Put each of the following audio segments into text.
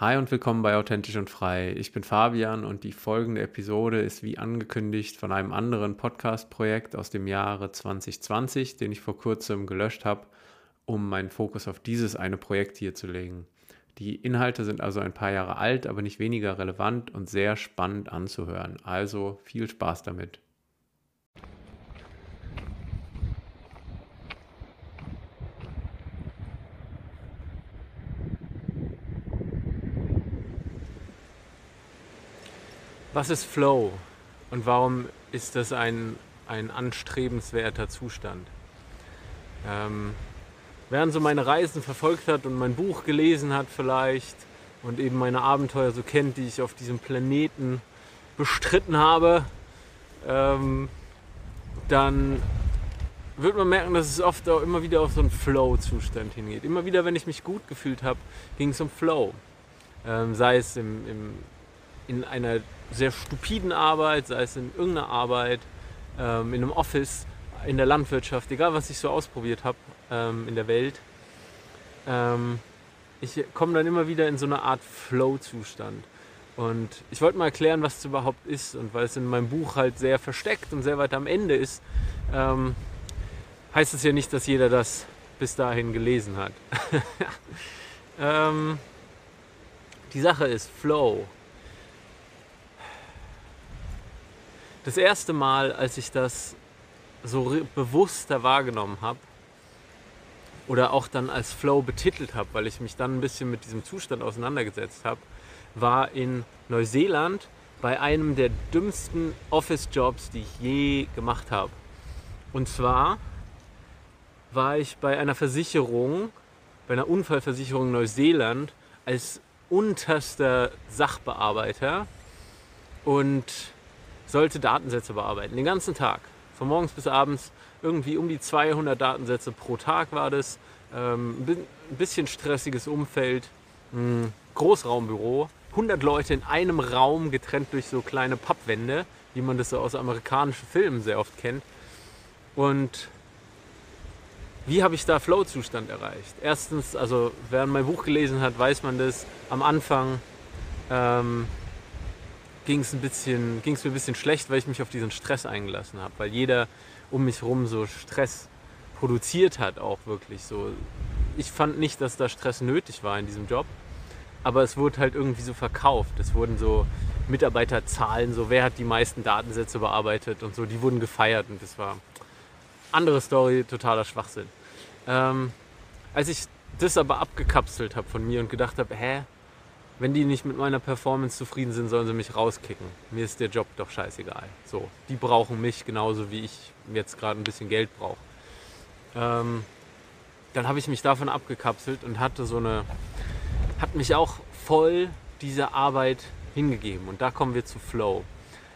Hi und willkommen bei Authentisch und Frei. Ich bin Fabian und die folgende Episode ist wie angekündigt von einem anderen Podcast-Projekt aus dem Jahre 2020, den ich vor kurzem gelöscht habe, um meinen Fokus auf dieses eine Projekt hier zu legen. Die Inhalte sind also ein paar Jahre alt, aber nicht weniger relevant und sehr spannend anzuhören. Also viel Spaß damit. Was ist Flow und warum ist das ein, ein anstrebenswerter Zustand? Ähm, wer so meine Reisen verfolgt hat und mein Buch gelesen hat vielleicht und eben meine Abenteuer so kennt, die ich auf diesem Planeten bestritten habe, ähm, dann wird man merken, dass es oft auch immer wieder auf so einen Flow-Zustand hingeht. Immer wieder, wenn ich mich gut gefühlt habe, ging es um Flow. Ähm, sei es im, im, in einer sehr stupiden Arbeit, sei es in irgendeiner Arbeit, ähm, in einem Office, in der Landwirtschaft, egal was ich so ausprobiert habe ähm, in der Welt. Ähm, ich komme dann immer wieder in so eine Art Flow-Zustand. Und ich wollte mal erklären, was es überhaupt ist. Und weil es in meinem Buch halt sehr versteckt und sehr weit am Ende ist, ähm, heißt es ja nicht, dass jeder das bis dahin gelesen hat. ähm, die Sache ist Flow. Das erste Mal, als ich das so bewusster wahrgenommen habe oder auch dann als Flow betitelt habe, weil ich mich dann ein bisschen mit diesem Zustand auseinandergesetzt habe, war in Neuseeland bei einem der dümmsten Office-Jobs, die ich je gemacht habe. Und zwar war ich bei einer Versicherung, bei einer Unfallversicherung Neuseeland als unterster Sachbearbeiter und sollte Datensätze bearbeiten, den ganzen Tag, von morgens bis abends, irgendwie um die 200 Datensätze pro Tag war das. Ähm, ein bisschen stressiges Umfeld, ein Großraumbüro, 100 Leute in einem Raum getrennt durch so kleine Pappwände, wie man das so aus amerikanischen Filmen sehr oft kennt. Und wie habe ich da Flow-Zustand erreicht? Erstens, also wer mein Buch gelesen hat, weiß man das. Am Anfang ähm, ging es mir ein bisschen schlecht, weil ich mich auf diesen Stress eingelassen habe, weil jeder um mich herum so Stress produziert hat, auch wirklich so. Ich fand nicht, dass da Stress nötig war in diesem Job, aber es wurde halt irgendwie so verkauft. Es wurden so Mitarbeiterzahlen, so wer hat die meisten Datensätze bearbeitet und so, die wurden gefeiert und das war andere Story, totaler Schwachsinn. Ähm, als ich das aber abgekapselt habe von mir und gedacht habe, hä, wenn die nicht mit meiner Performance zufrieden sind, sollen sie mich rauskicken. Mir ist der Job doch scheißegal. So, die brauchen mich genauso wie ich jetzt gerade ein bisschen Geld brauche. Ähm, dann habe ich mich davon abgekapselt und hatte so eine, hat mich auch voll dieser Arbeit hingegeben. Und da kommen wir zu Flow.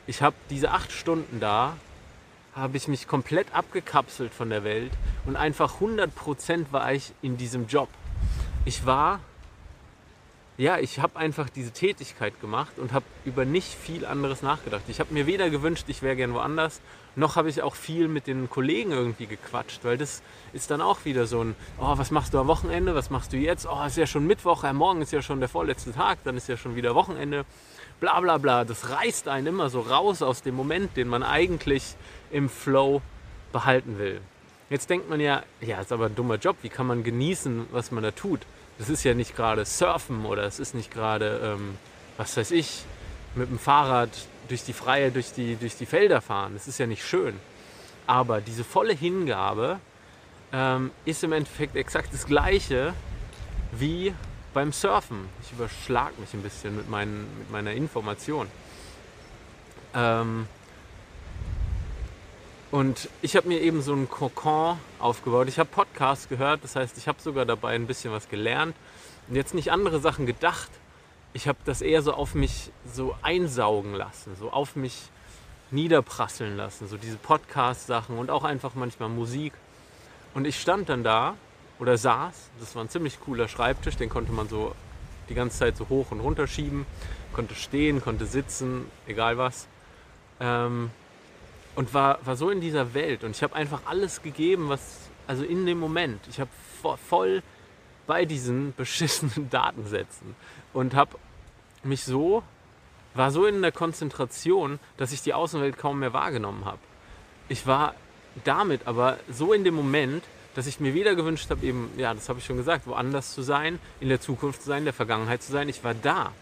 Ich habe diese acht Stunden da, habe ich mich komplett abgekapselt von der Welt und einfach 100% war ich in diesem Job. Ich war ja, ich habe einfach diese Tätigkeit gemacht und habe über nicht viel anderes nachgedacht. Ich habe mir weder gewünscht, ich wäre gern woanders, noch habe ich auch viel mit den Kollegen irgendwie gequatscht, weil das ist dann auch wieder so ein, oh, was machst du am Wochenende, was machst du jetzt? Oh, ist ja schon Mittwoch, ja, morgen ist ja schon der vorletzte Tag, dann ist ja schon wieder Wochenende, bla bla bla. Das reißt einen immer so raus aus dem Moment, den man eigentlich im Flow behalten will. Jetzt denkt man ja, ja, ist aber ein dummer Job, wie kann man genießen, was man da tut? Das ist ja nicht gerade Surfen oder es ist nicht gerade, ähm, was weiß ich, mit dem Fahrrad durch die Freie, durch die, durch die Felder fahren. Das ist ja nicht schön. Aber diese volle Hingabe ähm, ist im Endeffekt exakt das Gleiche wie beim Surfen. Ich überschlag mich ein bisschen mit, meinen, mit meiner Information. Ähm, und ich habe mir eben so einen Kokon aufgebaut. Ich habe Podcasts gehört, das heißt, ich habe sogar dabei ein bisschen was gelernt und jetzt nicht andere Sachen gedacht. Ich habe das eher so auf mich so einsaugen lassen, so auf mich niederprasseln lassen, so diese Podcast-Sachen und auch einfach manchmal Musik. Und ich stand dann da oder saß, das war ein ziemlich cooler Schreibtisch, den konnte man so die ganze Zeit so hoch und runter schieben, konnte stehen, konnte sitzen, egal was. Ähm, und war, war so in dieser Welt und ich habe einfach alles gegeben, was, also in dem Moment, ich habe voll bei diesen beschissenen Datensätzen und habe mich so, war so in der Konzentration, dass ich die Außenwelt kaum mehr wahrgenommen habe. Ich war damit aber so in dem Moment, dass ich mir weder gewünscht habe, eben, ja, das habe ich schon gesagt, woanders zu sein, in der Zukunft zu sein, in der Vergangenheit zu sein. Ich war da.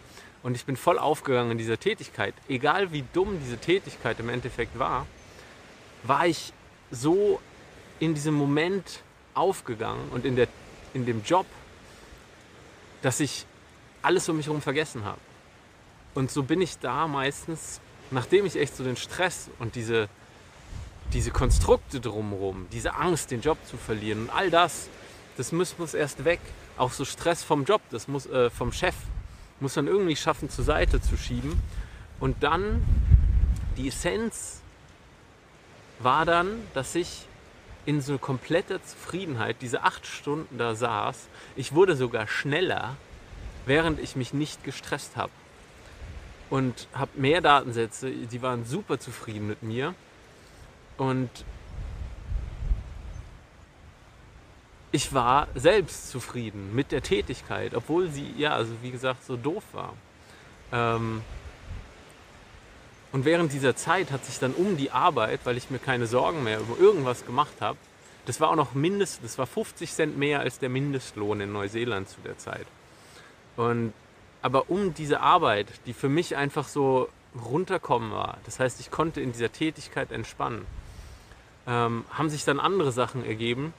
Und ich bin voll aufgegangen in dieser Tätigkeit. Egal wie dumm diese Tätigkeit im Endeffekt war, war ich so in diesem Moment aufgegangen und in, der, in dem Job, dass ich alles um mich herum vergessen habe. Und so bin ich da meistens, nachdem ich echt so den Stress und diese, diese Konstrukte drumherum, diese Angst, den Job zu verlieren und all das, das muss, muss erst weg. Auch so Stress vom Job, das muss äh, vom Chef, muss man irgendwie schaffen, zur Seite zu schieben. Und dann die Essenz war dann, dass ich in so kompletter Zufriedenheit diese acht Stunden da saß. Ich wurde sogar schneller, während ich mich nicht gestresst habe. Und habe mehr Datensätze, die waren super zufrieden mit mir. Und ich war selbst zufrieden mit der Tätigkeit, obwohl sie, ja, also wie gesagt, so doof war. Ähm, und während dieser Zeit hat sich dann um die Arbeit, weil ich mir keine Sorgen mehr über irgendwas gemacht habe, das war auch noch mindestens, das war 50 Cent mehr als der Mindestlohn in Neuseeland zu der Zeit. Und aber um diese Arbeit, die für mich einfach so runterkommen war, das heißt, ich konnte in dieser Tätigkeit entspannen, ähm, haben sich dann andere Sachen ergeben,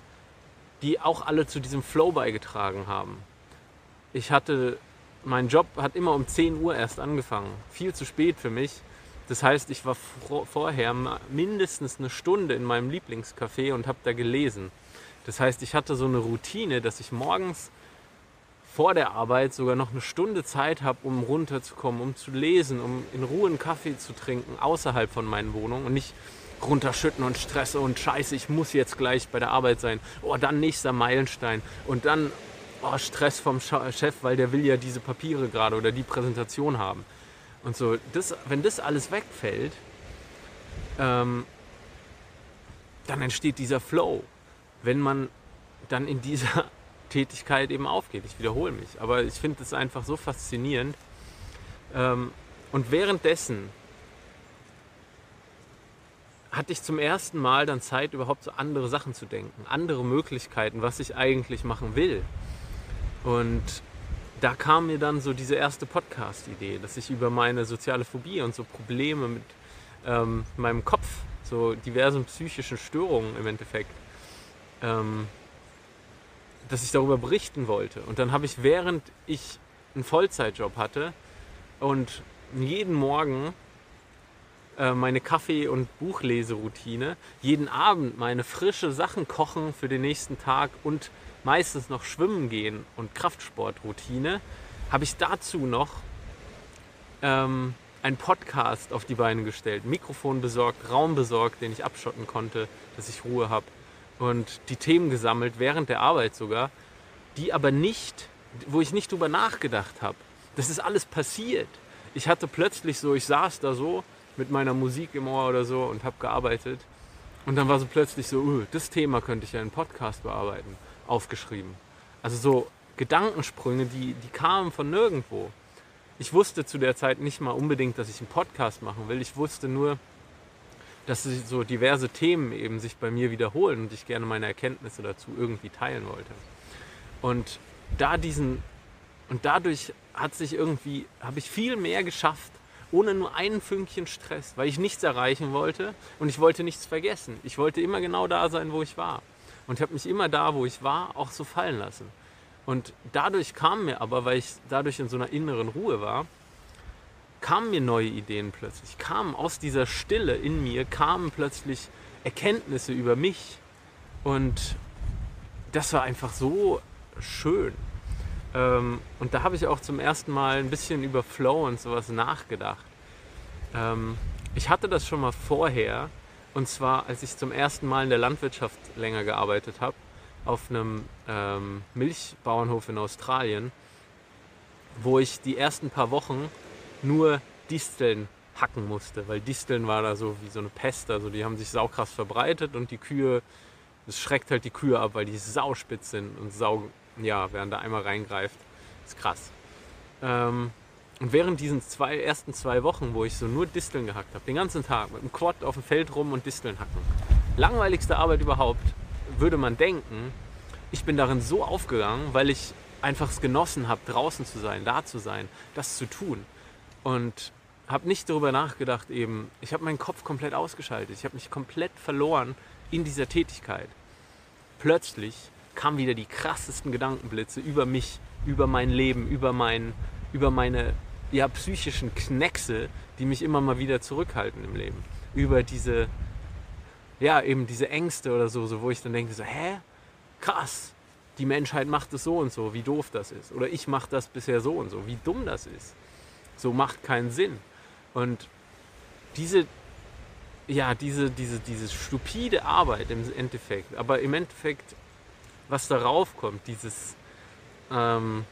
die auch alle zu diesem Flow beigetragen haben. Ich hatte, mein Job hat immer um 10 Uhr erst angefangen. Viel zu spät für mich. Das heißt, ich war vorher mindestens eine Stunde in meinem Lieblingscafé und habe da gelesen. Das heißt, ich hatte so eine Routine, dass ich morgens vor der Arbeit sogar noch eine Stunde Zeit habe, um runterzukommen, um zu lesen, um in Ruhe einen Kaffee zu trinken außerhalb von meinen Wohnungen und nicht runterschütten und Stress und Scheiße, ich muss jetzt gleich bei der Arbeit sein. Oh, dann nächster Meilenstein. Und dann oh, Stress vom Chef, weil der will ja diese Papiere gerade oder die Präsentation haben. Und so, das, wenn das alles wegfällt, ähm, dann entsteht dieser Flow. Wenn man dann in dieser Tätigkeit eben aufgeht. Ich wiederhole mich, aber ich finde es einfach so faszinierend. Ähm, und währenddessen hatte ich zum ersten Mal dann Zeit, überhaupt so andere Sachen zu denken, andere Möglichkeiten, was ich eigentlich machen will. Und da kam mir dann so diese erste Podcast-Idee, dass ich über meine soziale Phobie und so Probleme mit ähm, meinem Kopf, so diversen psychischen Störungen im Endeffekt, ähm, dass ich darüber berichten wollte. Und dann habe ich, während ich einen Vollzeitjob hatte und jeden Morgen äh, meine Kaffee- und Buchleseroutine, jeden Abend meine frische Sachen kochen für den nächsten Tag und meistens noch schwimmen gehen und Kraftsportroutine, habe ich dazu noch ähm, einen Podcast auf die Beine gestellt, Mikrofon besorgt, Raum besorgt, den ich abschotten konnte, dass ich Ruhe habe und die Themen gesammelt, während der Arbeit sogar, die aber nicht, wo ich nicht drüber nachgedacht habe. Das ist alles passiert. Ich hatte plötzlich so, ich saß da so mit meiner Musik im Ohr oder so und habe gearbeitet. Und dann war so plötzlich so, uh, das Thema könnte ich ja in Podcast bearbeiten, aufgeschrieben. Also so Gedankensprünge, die, die kamen von nirgendwo. Ich wusste zu der Zeit nicht mal unbedingt, dass ich einen Podcast machen will. Ich wusste nur, dass so diverse Themen eben sich bei mir wiederholen und ich gerne meine Erkenntnisse dazu irgendwie teilen wollte. Und da diesen und dadurch hat sich irgendwie habe ich viel mehr geschafft, ohne nur ein Fünkchen Stress, weil ich nichts erreichen wollte und ich wollte nichts vergessen. Ich wollte immer genau da sein, wo ich war. Und habe mich immer da, wo ich war, auch so fallen lassen. Und dadurch kam mir aber, weil ich dadurch in so einer inneren Ruhe war, kamen mir neue Ideen plötzlich. Kamen aus dieser Stille in mir, kamen plötzlich Erkenntnisse über mich. Und das war einfach so schön. Ähm, und da habe ich auch zum ersten Mal ein bisschen über Flow und sowas nachgedacht. Ähm, ich hatte das schon mal vorher, und zwar als ich zum ersten Mal in der Landwirtschaft länger gearbeitet habe, auf einem ähm, Milchbauernhof in Australien, wo ich die ersten paar Wochen nur Disteln hacken musste, weil Disteln war da so wie so eine Pest, also die haben sich saukrass verbreitet und die Kühe, es schreckt halt die Kühe ab, weil die sauspitz sind und sau ja, wer da einmal reingreift, ist krass. Ähm, und während diesen zwei, ersten zwei Wochen, wo ich so nur Disteln gehackt habe, den ganzen Tag mit dem Quad auf dem Feld rum und Disteln hacken, langweiligste Arbeit überhaupt, würde man denken, ich bin darin so aufgegangen, weil ich einfach es genossen habe, draußen zu sein, da zu sein, das zu tun. Und habe nicht darüber nachgedacht, eben, ich habe meinen Kopf komplett ausgeschaltet, ich habe mich komplett verloren in dieser Tätigkeit. Plötzlich kamen wieder die krassesten Gedankenblitze über mich, über mein Leben, über, mein, über meine ja, psychischen Kneckse, die mich immer mal wieder zurückhalten im Leben. Über diese, ja, eben diese Ängste oder so, so wo ich dann denke, so, hä? Krass, die Menschheit macht es so und so, wie doof das ist. Oder ich mache das bisher so und so, wie dumm das ist. So macht keinen Sinn. Und diese, ja, diese, diese, diese stupide Arbeit im Endeffekt, aber im Endeffekt, was darauf kommt, dieses, ähm,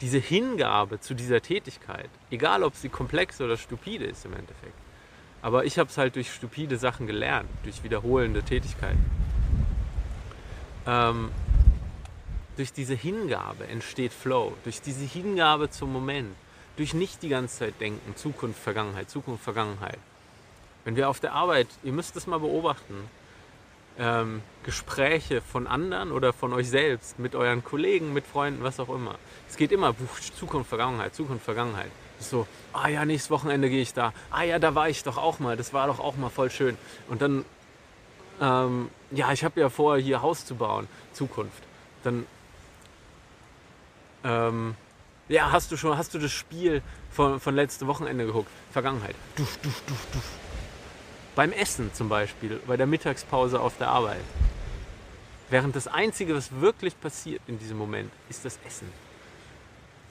diese Hingabe zu dieser Tätigkeit, egal ob sie komplex oder stupide ist im Endeffekt. Aber ich habe es halt durch stupide Sachen gelernt, durch wiederholende Tätigkeiten. Ähm, durch diese Hingabe entsteht Flow, durch diese Hingabe zum Moment, durch nicht die ganze Zeit denken, Zukunft, Vergangenheit, Zukunft, Vergangenheit. Wenn wir auf der Arbeit, ihr müsst es mal beobachten, ähm, Gespräche von anderen oder von euch selbst, mit euren Kollegen, mit Freunden, was auch immer. Es geht immer Zukunft, Vergangenheit, Zukunft, Vergangenheit. So, ah ja, nächstes Wochenende gehe ich da. Ah ja, da war ich doch auch mal. Das war doch auch mal voll schön. Und dann, ähm, ja, ich habe ja vor, hier Haus zu bauen. Zukunft. Dann, ähm, ja, hast du schon, hast du das Spiel von, von letztem Wochenende geguckt? Vergangenheit. Duf, duf, duf, duf. Beim Essen zum Beispiel, bei der Mittagspause auf der Arbeit. Während das Einzige, was wirklich passiert in diesem Moment, ist das Essen.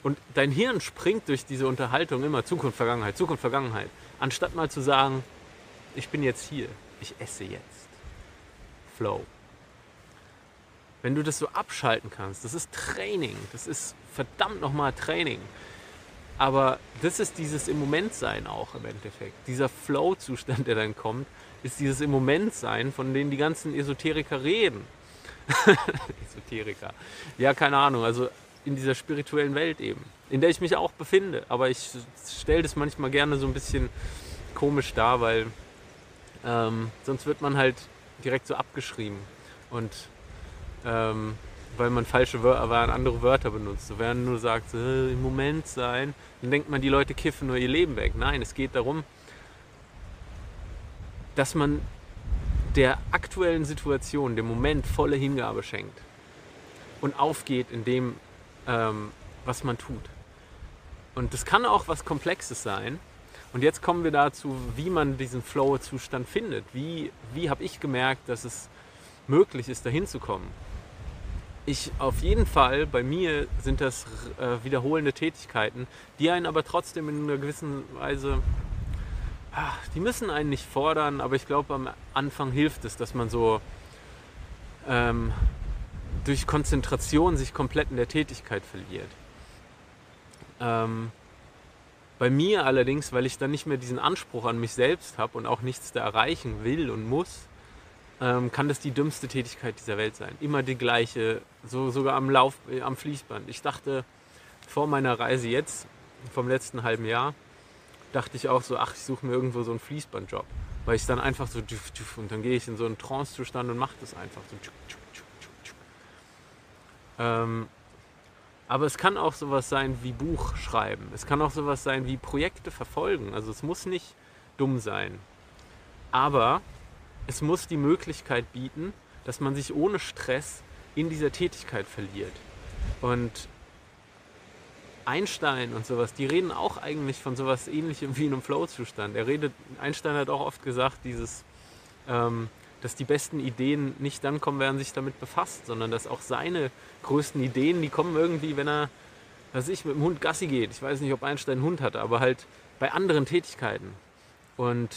Und dein Hirn springt durch diese Unterhaltung immer Zukunft, Vergangenheit, Zukunft, Vergangenheit. Anstatt mal zu sagen, ich bin jetzt hier, ich esse jetzt. Flow. Wenn du das so abschalten kannst, das ist Training, das ist verdammt nochmal Training. Aber das ist dieses im Moment sein auch im Endeffekt. Dieser Flow-Zustand, der dann kommt, ist dieses im Moment sein, von dem die ganzen Esoteriker reden. Esoteriker. Ja, keine Ahnung. Also in dieser spirituellen Welt eben, in der ich mich auch befinde. Aber ich stelle das manchmal gerne so ein bisschen komisch dar, weil ähm, sonst wird man halt direkt so abgeschrieben. Und ähm, weil man falsche Wörter, andere Wörter benutzt. Wenn man nur sagt, äh, im Moment sein, dann denkt man, die Leute kiffen nur ihr Leben weg. Nein, es geht darum, dass man der aktuellen Situation, dem Moment volle Hingabe schenkt und aufgeht in dem, ähm, was man tut. Und das kann auch was Komplexes sein. Und jetzt kommen wir dazu, wie man diesen Flow-Zustand findet. Wie, wie habe ich gemerkt, dass es möglich ist, dahin zu kommen? Ich auf jeden Fall, bei mir sind das äh, wiederholende Tätigkeiten, die einen aber trotzdem in einer gewissen Weise, ach, die müssen einen nicht fordern, aber ich glaube am Anfang hilft es, dass man so ähm, durch Konzentration sich komplett in der Tätigkeit verliert. Ähm, bei mir allerdings, weil ich dann nicht mehr diesen Anspruch an mich selbst habe und auch nichts da erreichen will und muss, ähm, kann das die dümmste Tätigkeit dieser Welt sein. Immer die gleiche, so, sogar am Lauf, äh, am Fließband. Ich dachte vor meiner Reise jetzt, vom letzten halben Jahr, dachte ich auch so, ach, ich suche mir irgendwo so einen Fließbandjob. Weil ich dann einfach so, und dann gehe ich in so einen Trance-Zustand und mache das einfach so. Ähm, aber es kann auch sowas sein wie Buch schreiben. Es kann auch sowas sein wie Projekte verfolgen. Also es muss nicht dumm sein. Aber es muss die Möglichkeit bieten, dass man sich ohne Stress in dieser Tätigkeit verliert. Und Einstein und sowas, die reden auch eigentlich von sowas ähnlichem wie einem Flow-Zustand. Er redet, Einstein hat auch oft gesagt, dieses, ähm, dass die besten Ideen nicht dann kommen, wenn er sich damit befasst, sondern dass auch seine größten Ideen, die kommen irgendwie, wenn er, was ich, mit dem Hund Gassi geht. Ich weiß nicht, ob Einstein einen Hund hatte, aber halt bei anderen Tätigkeiten. Und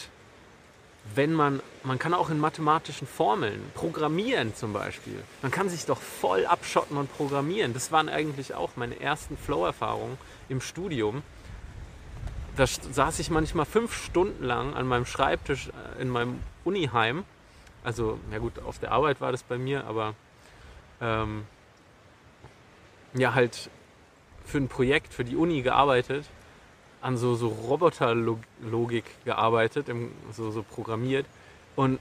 wenn man, man kann auch in mathematischen Formeln programmieren zum Beispiel. Man kann sich doch voll abschotten und programmieren. Das waren eigentlich auch meine ersten Flow-Erfahrungen im Studium. Da saß ich manchmal fünf Stunden lang an meinem Schreibtisch äh, in meinem Uniheim. Also, ja gut, auf der Arbeit war das bei mir, aber ähm, ja halt für ein Projekt, für die Uni gearbeitet, an so, so Roboterlogik gearbeitet, im, so, so programmiert. Und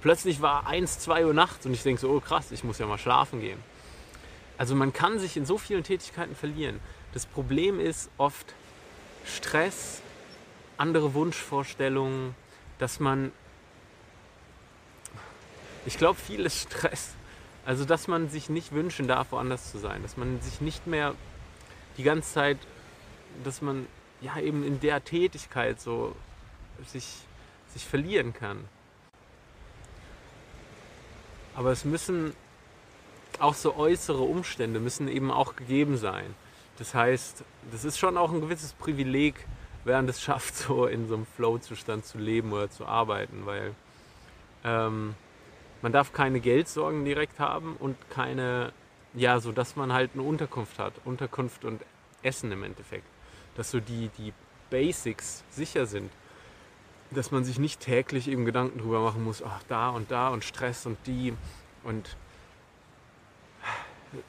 plötzlich war 1, 2 Uhr nachts und ich denke so, oh krass, ich muss ja mal schlafen gehen. Also man kann sich in so vielen Tätigkeiten verlieren. Das Problem ist oft Stress, andere Wunschvorstellungen, dass man, ich glaube, viel ist Stress. Also dass man sich nicht wünschen darf, woanders zu sein. Dass man sich nicht mehr die ganze Zeit, dass man ja eben in der Tätigkeit so sich, sich verlieren kann. Aber es müssen auch so äußere Umstände müssen eben auch gegeben sein. Das heißt, das ist schon auch ein gewisses Privileg, wer es schafft, so in so einem Flow-Zustand zu leben oder zu arbeiten, weil ähm, man darf keine Geldsorgen direkt haben und keine, ja, so dass man halt eine Unterkunft hat. Unterkunft und Essen im Endeffekt. Dass so die, die Basics sicher sind. Dass man sich nicht täglich eben Gedanken drüber machen muss, ach, da und da und Stress und die und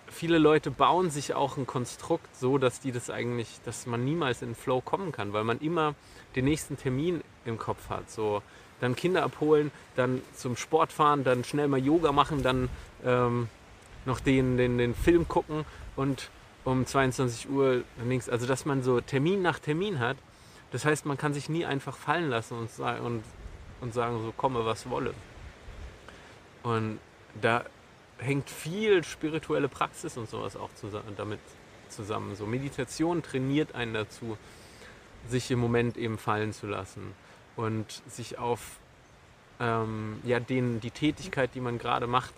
viele Leute bauen sich auch ein Konstrukt so, dass die das eigentlich, dass man niemals in den Flow kommen kann, weil man immer den nächsten Termin im Kopf hat. So dann Kinder abholen, dann zum Sport fahren, dann schnell mal Yoga machen, dann ähm, noch den, den, den Film gucken und um 22 Uhr links. Also dass man so Termin nach Termin hat. Das heißt, man kann sich nie einfach fallen lassen und, und, und sagen, so komme, was wolle. Und da hängt viel spirituelle Praxis und sowas auch zusammen, damit zusammen. So Meditation trainiert einen dazu, sich im Moment eben fallen zu lassen und sich auf ähm, ja, den, die Tätigkeit, die man gerade macht,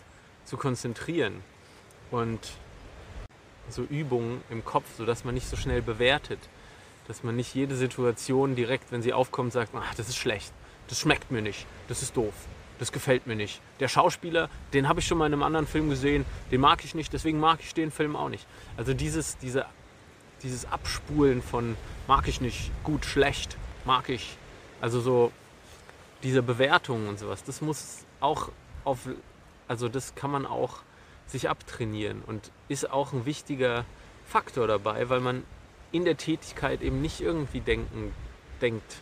zu konzentrieren. Und so Übungen im Kopf, sodass man nicht so schnell bewertet. Dass man nicht jede Situation direkt, wenn sie aufkommt, sagt, ach, das ist schlecht, das schmeckt mir nicht, das ist doof das gefällt mir nicht. Der Schauspieler, den habe ich schon mal in einem anderen Film gesehen, den mag ich nicht, deswegen mag ich den Film auch nicht. Also dieses, diese, dieses Abspulen von mag ich nicht, gut, schlecht, mag ich. Also so diese Bewertungen und sowas, das muss auch auf, also das kann man auch sich abtrainieren und ist auch ein wichtiger Faktor dabei, weil man in der Tätigkeit eben nicht irgendwie denken, denkt,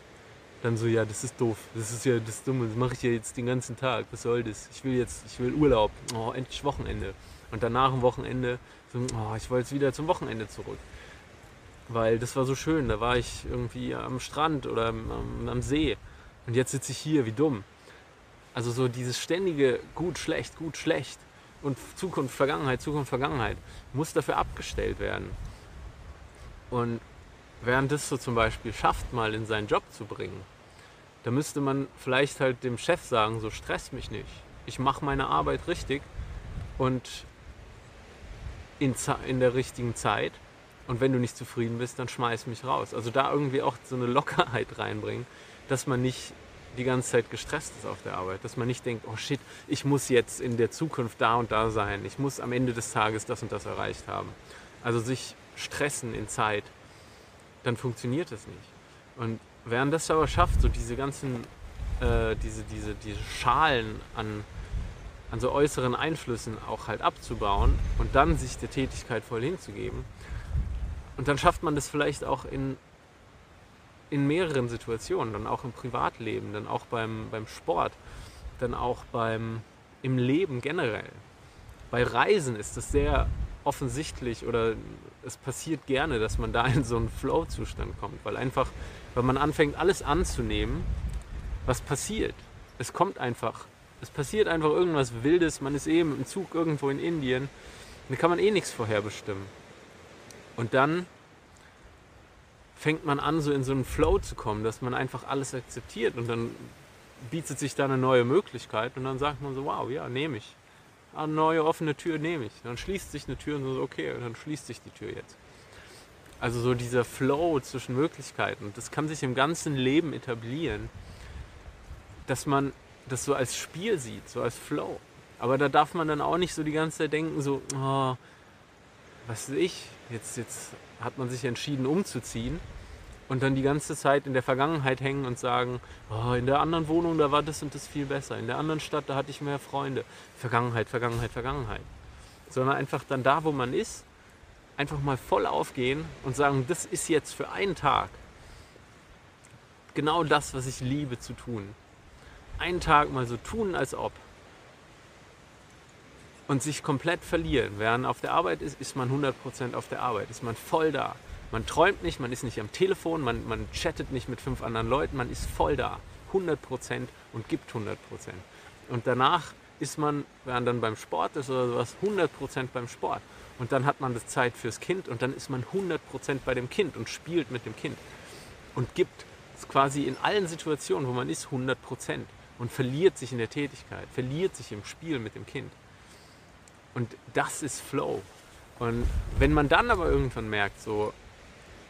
dann so, ja, das ist doof, das ist ja das Dumme, das mache ich ja jetzt den ganzen Tag, was soll das? Ich will jetzt, ich will Urlaub, oh, endlich Wochenende. Und danach am Wochenende, so, oh, ich wollte jetzt wieder zum Wochenende zurück. Weil das war so schön, da war ich irgendwie am Strand oder am, am See. Und jetzt sitze ich hier, wie dumm. Also so dieses ständige gut, schlecht, gut, schlecht und Zukunft, Vergangenheit, Zukunft, Vergangenheit muss dafür abgestellt werden. Und während das so zum Beispiel schafft, mal in seinen Job zu bringen, da müsste man vielleicht halt dem Chef sagen, so stress mich nicht. Ich mache meine Arbeit richtig und in, in der richtigen Zeit. Und wenn du nicht zufrieden bist, dann schmeiß mich raus. Also da irgendwie auch so eine Lockerheit reinbringen, dass man nicht die ganze Zeit gestresst ist auf der Arbeit. Dass man nicht denkt, oh shit, ich muss jetzt in der Zukunft da und da sein. Ich muss am Ende des Tages das und das erreicht haben. Also sich stressen in Zeit dann funktioniert es nicht. Und während das aber schafft, so diese ganzen, äh, diese, diese, diese Schalen an, an so äußeren Einflüssen auch halt abzubauen und dann sich der Tätigkeit voll hinzugeben. Und dann schafft man das vielleicht auch in, in mehreren Situationen, dann auch im Privatleben, dann auch beim, beim Sport, dann auch beim, im Leben generell. Bei Reisen ist das sehr offensichtlich oder es passiert gerne, dass man da in so einen Flow-Zustand kommt, weil einfach, wenn man anfängt, alles anzunehmen, was passiert. Es kommt einfach, es passiert einfach irgendwas Wildes, man ist eben im Zug irgendwo in Indien, da kann man eh nichts vorherbestimmen. Und dann fängt man an, so in so einen Flow zu kommen, dass man einfach alles akzeptiert und dann bietet sich da eine neue Möglichkeit und dann sagt man so, wow, ja, nehme ich eine neue offene Tür nehme ich. Dann schließt sich eine Tür und so, okay, dann schließt sich die Tür jetzt. Also so dieser Flow zwischen Möglichkeiten, das kann sich im ganzen Leben etablieren, dass man das so als Spiel sieht, so als Flow. Aber da darf man dann auch nicht so die ganze Zeit denken, so, oh, was weiß ich, jetzt, jetzt hat man sich entschieden umzuziehen und dann die ganze Zeit in der Vergangenheit hängen und sagen, oh, in der anderen Wohnung, da war das und das viel besser, in der anderen Stadt, da hatte ich mehr Freunde. Vergangenheit, Vergangenheit, Vergangenheit. Sondern einfach dann da, wo man ist, einfach mal voll aufgehen und sagen, das ist jetzt für einen Tag genau das, was ich liebe zu tun. Einen Tag mal so tun, als ob. Und sich komplett verlieren. Während auf der Arbeit ist, ist man 100% auf der Arbeit, ist man voll da. Man träumt nicht, man ist nicht am Telefon, man, man chattet nicht mit fünf anderen Leuten, man ist voll da. 100% und gibt 100%. Und danach ist man, während dann beim Sport ist oder sowas, 100% beim Sport. Und dann hat man das Zeit fürs Kind und dann ist man 100% bei dem Kind und spielt mit dem Kind. Und gibt quasi in allen Situationen, wo man ist, 100% und verliert sich in der Tätigkeit, verliert sich im Spiel mit dem Kind. Und das ist Flow. Und wenn man dann aber irgendwann merkt, so,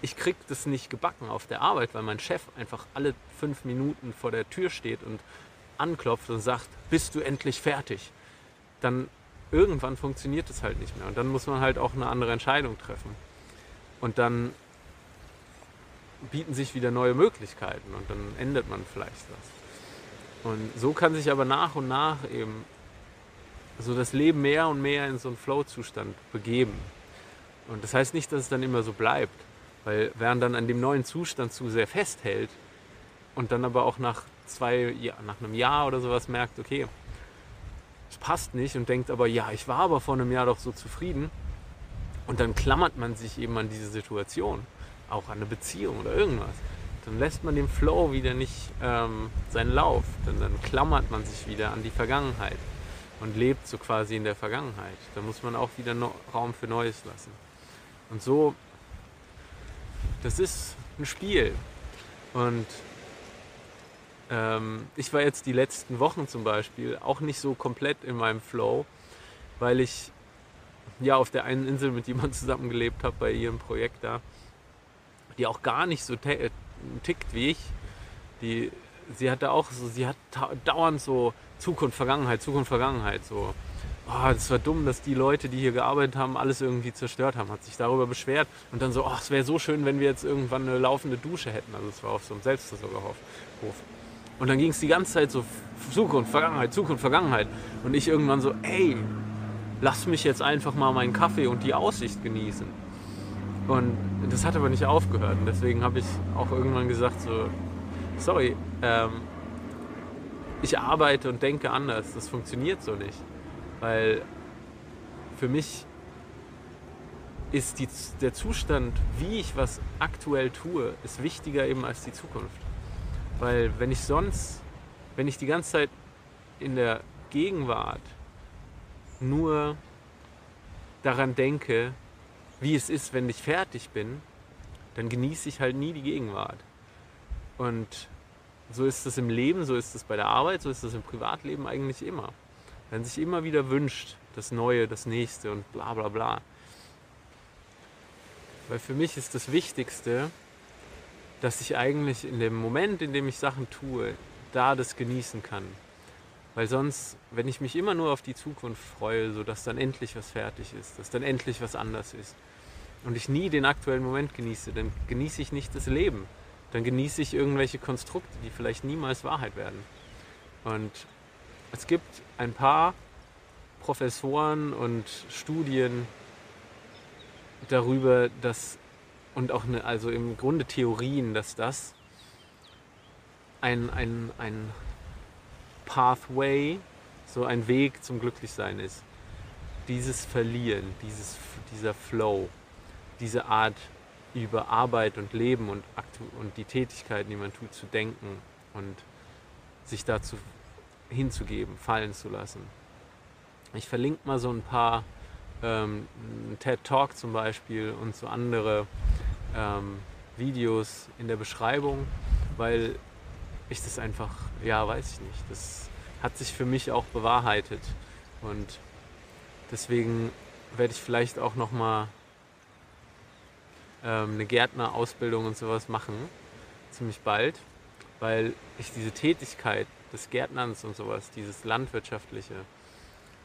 ich krieg das nicht gebacken auf der Arbeit, weil mein Chef einfach alle fünf Minuten vor der Tür steht und anklopft und sagt, bist du endlich fertig? Dann irgendwann funktioniert es halt nicht mehr. Und dann muss man halt auch eine andere Entscheidung treffen. Und dann bieten sich wieder neue Möglichkeiten und dann ändert man vielleicht was. Und so kann sich aber nach und nach eben so das Leben mehr und mehr in so einen Flow-Zustand begeben. Und das heißt nicht, dass es dann immer so bleibt. Weil wer dann an dem neuen Zustand zu sehr festhält und dann aber auch nach zwei, ja, nach einem Jahr oder sowas merkt, okay, es passt nicht und denkt aber, ja, ich war aber vor einem Jahr doch so zufrieden. Und dann klammert man sich eben an diese Situation, auch an eine Beziehung oder irgendwas. Dann lässt man dem Flow wieder nicht ähm, seinen Lauf. Dann, dann klammert man sich wieder an die Vergangenheit und lebt so quasi in der Vergangenheit. Da muss man auch wieder Raum für Neues lassen. Und so das ist ein Spiel. Und ähm, ich war jetzt die letzten Wochen zum Beispiel auch nicht so komplett in meinem Flow, weil ich ja auf der einen Insel mit jemandem zusammengelebt habe bei ihrem Projekt da, die auch gar nicht so tickt wie ich. Die, sie hatte auch so, sie hat dauernd so Zukunft, Vergangenheit, Zukunft, Vergangenheit so oh, das war dumm, dass die Leute, die hier gearbeitet haben, alles irgendwie zerstört haben, hat sich darüber beschwert und dann so, oh, es wäre so schön, wenn wir jetzt irgendwann eine laufende Dusche hätten. Also es war auf so einem Selbstversorgerhof. Und dann ging es die ganze Zeit so Zukunft, Vergangenheit, Zukunft, Vergangenheit. Und ich irgendwann so, ey, lass mich jetzt einfach mal meinen Kaffee und die Aussicht genießen. Und das hat aber nicht aufgehört. Und deswegen habe ich auch irgendwann gesagt, so, sorry, ähm, ich arbeite und denke anders. Das funktioniert so nicht. Weil für mich ist die, der Zustand, wie ich was aktuell tue, ist wichtiger eben als die Zukunft. Weil wenn ich sonst, wenn ich die ganze Zeit in der Gegenwart nur daran denke, wie es ist, wenn ich fertig bin, dann genieße ich halt nie die Gegenwart. Und so ist es im Leben, so ist es bei der Arbeit, so ist es im Privatleben eigentlich immer wenn sich immer wieder wünscht, das Neue, das Nächste und bla bla bla. Weil für mich ist das Wichtigste, dass ich eigentlich in dem Moment, in dem ich Sachen tue, da das genießen kann. Weil sonst, wenn ich mich immer nur auf die Zukunft freue, so dass dann endlich was fertig ist, dass dann endlich was anders ist und ich nie den aktuellen Moment genieße, dann genieße ich nicht das Leben. Dann genieße ich irgendwelche Konstrukte, die vielleicht niemals Wahrheit werden. Und es gibt ein paar Professoren und Studien darüber, dass und auch eine, also im Grunde Theorien, dass das ein, ein, ein Pathway, so ein Weg zum Glücklichsein ist. Dieses Verlieren, dieses, dieser Flow, diese Art über Arbeit und Leben und, und die Tätigkeiten, die man tut, zu denken und sich dazu hinzugeben, fallen zu lassen. Ich verlinke mal so ein paar ähm, TED Talk zum Beispiel und so andere ähm, Videos in der Beschreibung, weil ich das einfach, ja, weiß ich nicht, das hat sich für mich auch bewahrheitet und deswegen werde ich vielleicht auch noch mal ähm, eine Gärtnerausbildung und sowas machen, ziemlich bald, weil ich diese Tätigkeit des Gärtnerns und sowas, dieses landwirtschaftliche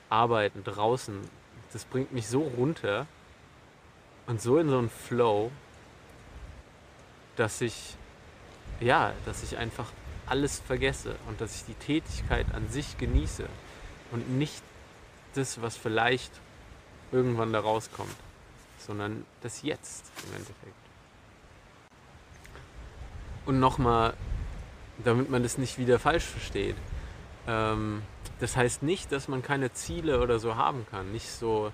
Arbeiten draußen, das bringt mich so runter und so in so einen Flow, dass ich, ja, dass ich einfach alles vergesse und dass ich die Tätigkeit an sich genieße und nicht das, was vielleicht irgendwann da rauskommt. Sondern das Jetzt im Endeffekt. Und nochmal, damit man das nicht wieder falsch versteht. Ähm, das heißt nicht, dass man keine Ziele oder so haben kann, nicht so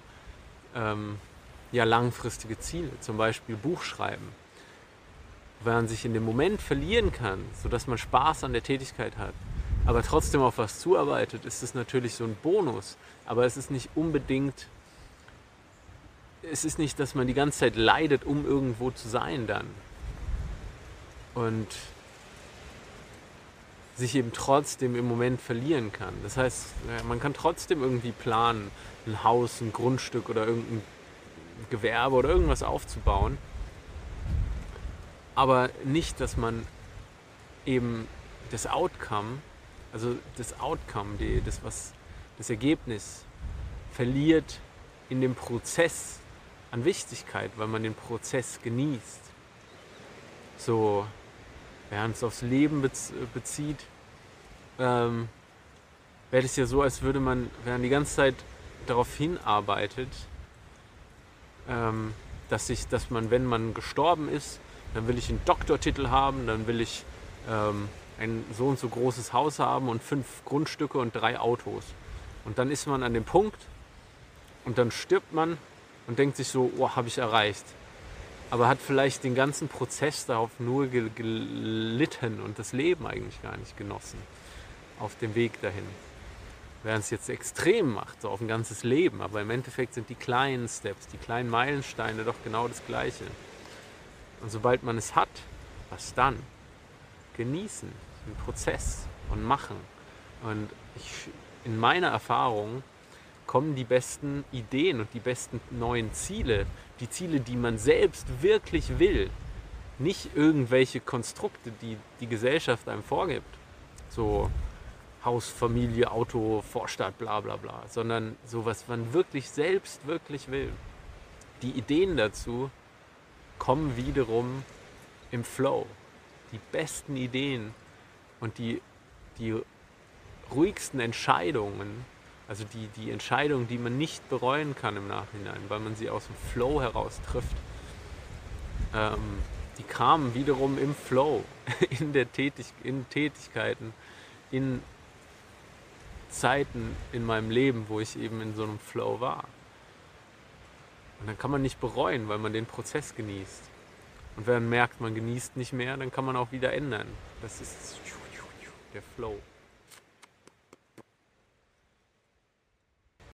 ähm, ja, langfristige Ziele, zum Beispiel Buch schreiben. Weil man sich in dem Moment verlieren kann, sodass man Spaß an der Tätigkeit hat, aber trotzdem auf was zuarbeitet, ist es natürlich so ein Bonus. Aber es ist nicht unbedingt, es ist nicht, dass man die ganze Zeit leidet, um irgendwo zu sein dann. Und sich eben trotzdem im Moment verlieren kann. Das heißt, man kann trotzdem irgendwie planen, ein Haus, ein Grundstück oder irgendein Gewerbe oder irgendwas aufzubauen. Aber nicht, dass man eben das Outcome, also das Outcome, die, das, was, das Ergebnis verliert in dem Prozess an Wichtigkeit, weil man den Prozess genießt. So, während es aufs Leben bezieht, ähm, wäre es ja so, als würde man, man die ganze Zeit darauf hinarbeitet, ähm, dass, ich, dass man, wenn man gestorben ist, dann will ich einen Doktortitel haben, dann will ich ähm, ein so und so großes Haus haben und fünf Grundstücke und drei Autos. Und dann ist man an dem Punkt und dann stirbt man und denkt sich so, oh, habe ich erreicht. Aber hat vielleicht den ganzen Prozess darauf nur gelitten und das Leben eigentlich gar nicht genossen auf dem Weg dahin. Während es jetzt extrem macht, so auf ein ganzes Leben, aber im Endeffekt sind die kleinen Steps, die kleinen Meilensteine doch genau das Gleiche. Und sobald man es hat, was dann? Genießen, den Prozess und machen. Und ich, in meiner Erfahrung kommen die besten Ideen und die besten neuen Ziele, die Ziele, die man selbst wirklich will, nicht irgendwelche Konstrukte, die die Gesellschaft einem vorgibt. So Haus, Familie, Auto, Vorstadt, bla bla bla, sondern so, was man wirklich selbst wirklich will. Die Ideen dazu kommen wiederum im Flow. Die besten Ideen und die, die ruhigsten Entscheidungen, also die, die Entscheidungen, die man nicht bereuen kann im Nachhinein, weil man sie aus dem Flow heraus trifft, ähm, die kamen wiederum im Flow, in, der Tätig in Tätigkeiten, in Zeiten in meinem Leben, wo ich eben in so einem Flow war. Und dann kann man nicht bereuen, weil man den Prozess genießt. Und wenn man merkt, man genießt nicht mehr, dann kann man auch wieder ändern. Das ist der Flow.